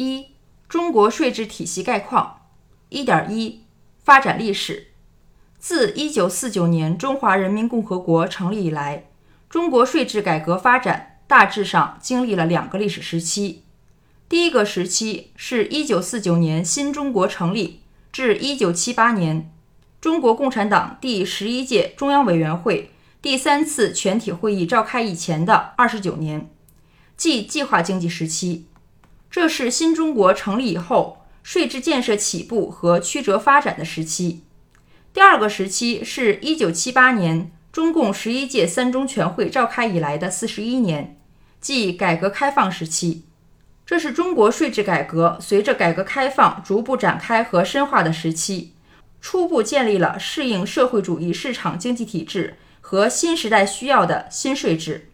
一、中国税制体系概况。一点一、发展历史。自一九四九年中华人民共和国成立以来，中国税制改革发展大致上经历了两个历史时期。第一个时期是一九四九年新中国成立至一九七八年中国共产党第十一届中央委员会第三次全体会议召开以前的二十九年，即计划经济时期。这是新中国成立以后税制建设起步和曲折发展的时期。第二个时期是一九七八年中共十一届三中全会召开以来的四十一年，即改革开放时期。这是中国税制改革随着改革开放逐步展开和深化的时期，初步建立了适应社会主义市场经济体制和新时代需要的新税制。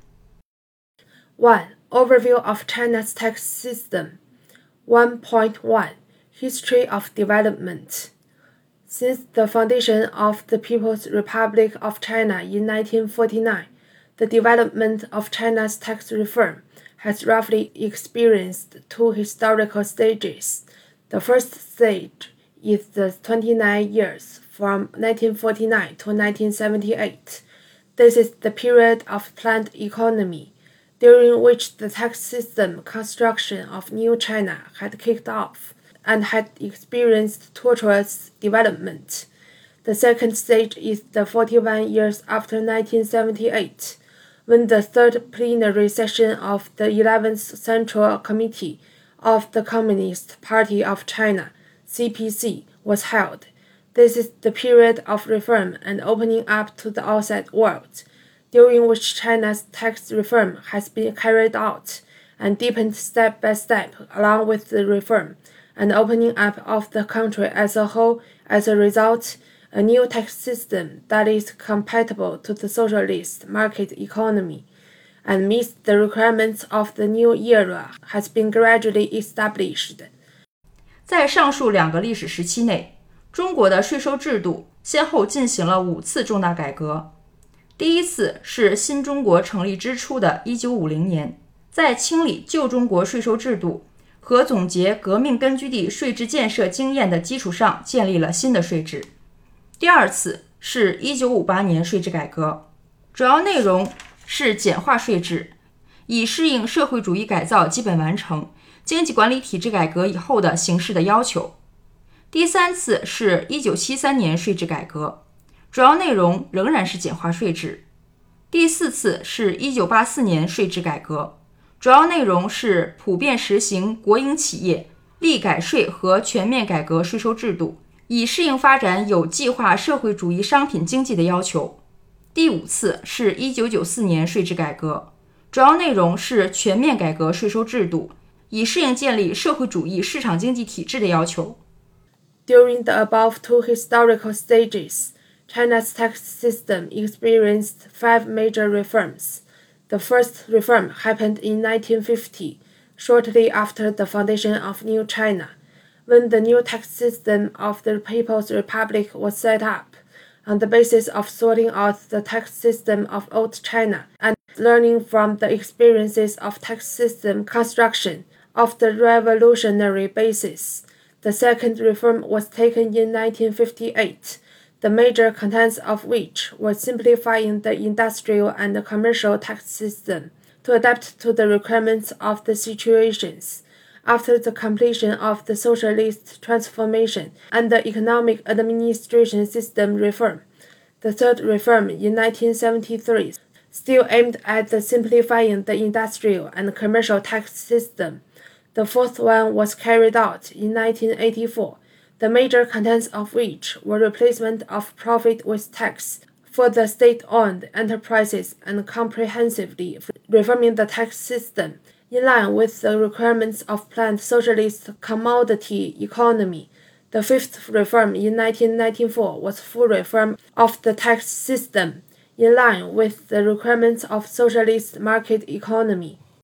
One. Overview of China's tax system. 1.1 History of Development. Since the foundation of the People's Republic of China in 1949, the development of China's tax reform has roughly experienced two historical stages. The first stage is the 29 years from 1949 to 1978. This is the period of planned economy during which the tax system construction of New China had kicked off and had experienced tortuous development. The second stage is the 41 years after 1978, when the third plenary session of the 11th Central Committee of the Communist Party of China, CPC, was held. This is the period of reform and opening up to the outside world during which China's tax reform has been carried out and deepened step by step along with the reform and opening up of the country as a whole as a result a new tax system that is compatible to the socialist market economy and meets the requirements of the new era has been gradually established. 在上述两个历史时期内，中国的税收制度先后进行了五次重大改革。 第一次是新中国成立之初的1950年，在清理旧中国税收制度和总结革命根据地税制建设经验的基础上，建立了新的税制。第二次是1958年税制改革，主要内容是简化税制，以适应社会主义改造基本完成、经济管理体制改革以后的形势的要求。第三次是1973年税制改革。主要内容仍然是简化税制。第四次是一九八四年税制改革，主要内容是普遍实行国营企业利改税和全面改革税收制度，以适应发展有计划社会主义商品经济的要求。第五次是一九九四年税制改革，主要内容是全面改革税收制度，以适应建立社会主义市场经济体制的要求。During the above two historical stages. China's tax system experienced five major reforms. The first reform happened in 1950, shortly after the foundation of New China, when the new tax system of the People's Republic was set up on the basis of sorting out the tax system of old China and learning from the experiences of tax system construction of the revolutionary basis. The second reform was taken in 1958 the major contents of which were simplifying the industrial and commercial tax system to adapt to the requirements of the situations after the completion of the socialist transformation and the economic administration system reform. The third reform in 1973 still aimed at the simplifying the industrial and commercial tax system. The fourth one was carried out in 1984 the major contents of which were replacement of profit with tax for the state-owned enterprises and comprehensively reforming the tax system in line with the requirements of planned socialist commodity economy. The fifth reform in 1994 was full reform of the tax system in line with the requirements of socialist market economy.